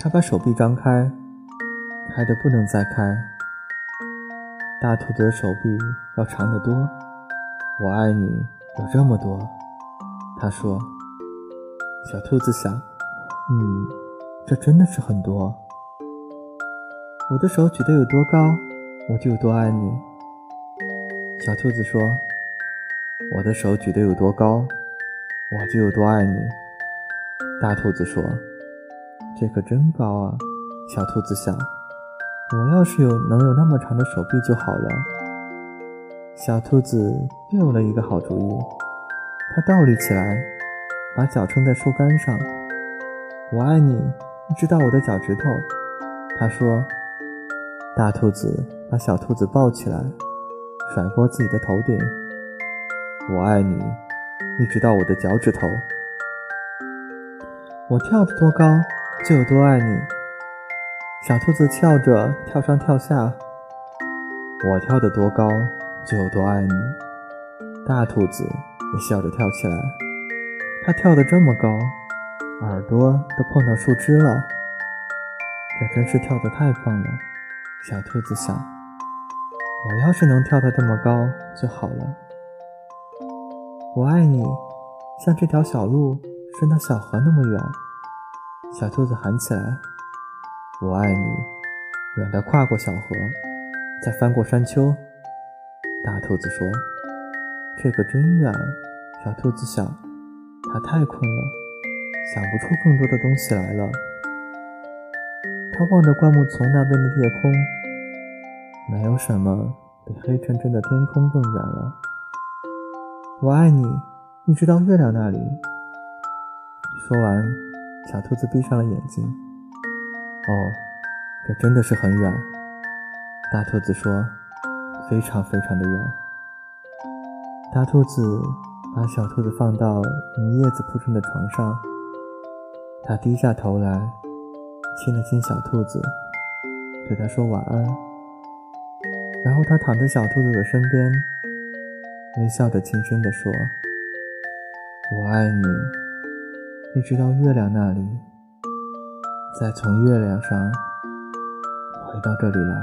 他把手臂张开，开的不能再开。大兔子的手臂要长得多。我爱你有这么多，他说。小兔子想：“嗯，这真的是很多。我的手举得有多高，我就有多爱你。”小兔子说：“我的手举得有多高，我就有多爱你。”大兔子说：“这可真高啊！”小兔子想：“我要是有能有那么长的手臂就好了。”小兔子又有了一个好主意，它倒立起来，把脚撑在树干上。“我爱你，一直到我的脚趾头。”它说。大兔子把小兔子抱起来。甩过自己的头顶，我爱你，一直到我的脚趾头。我跳得多高，就有多爱你。小兔子跳着跳上跳下，我跳得多高，就有多爱你。大兔子也笑着跳起来，它跳得这么高，耳朵都碰到树枝了。这真是跳得太棒了，小兔子想。我要是能跳得这么高就好了。我爱你，像这条小路伸到小河那么远。小兔子喊起来：“我爱你，远的跨过小河，再翻过山丘。”大兔子说：“这可真远。”小兔子想，它太困了，想不出更多的东西来了。它望着灌木丛那边的夜空。没有什么比黑沉沉的天空更远了。我爱你，一直到月亮那里。说完，小兔子闭上了眼睛。哦，这真的是很远。大兔子说：“非常非常的远。”大兔子把小兔子放到用叶子铺成的床上，它低下头来，亲了亲小兔子，对它说晚安。然后他躺在小兔子的身边，微笑着轻声地说：“我爱你，一直到月亮那里，再从月亮上回到这里来。”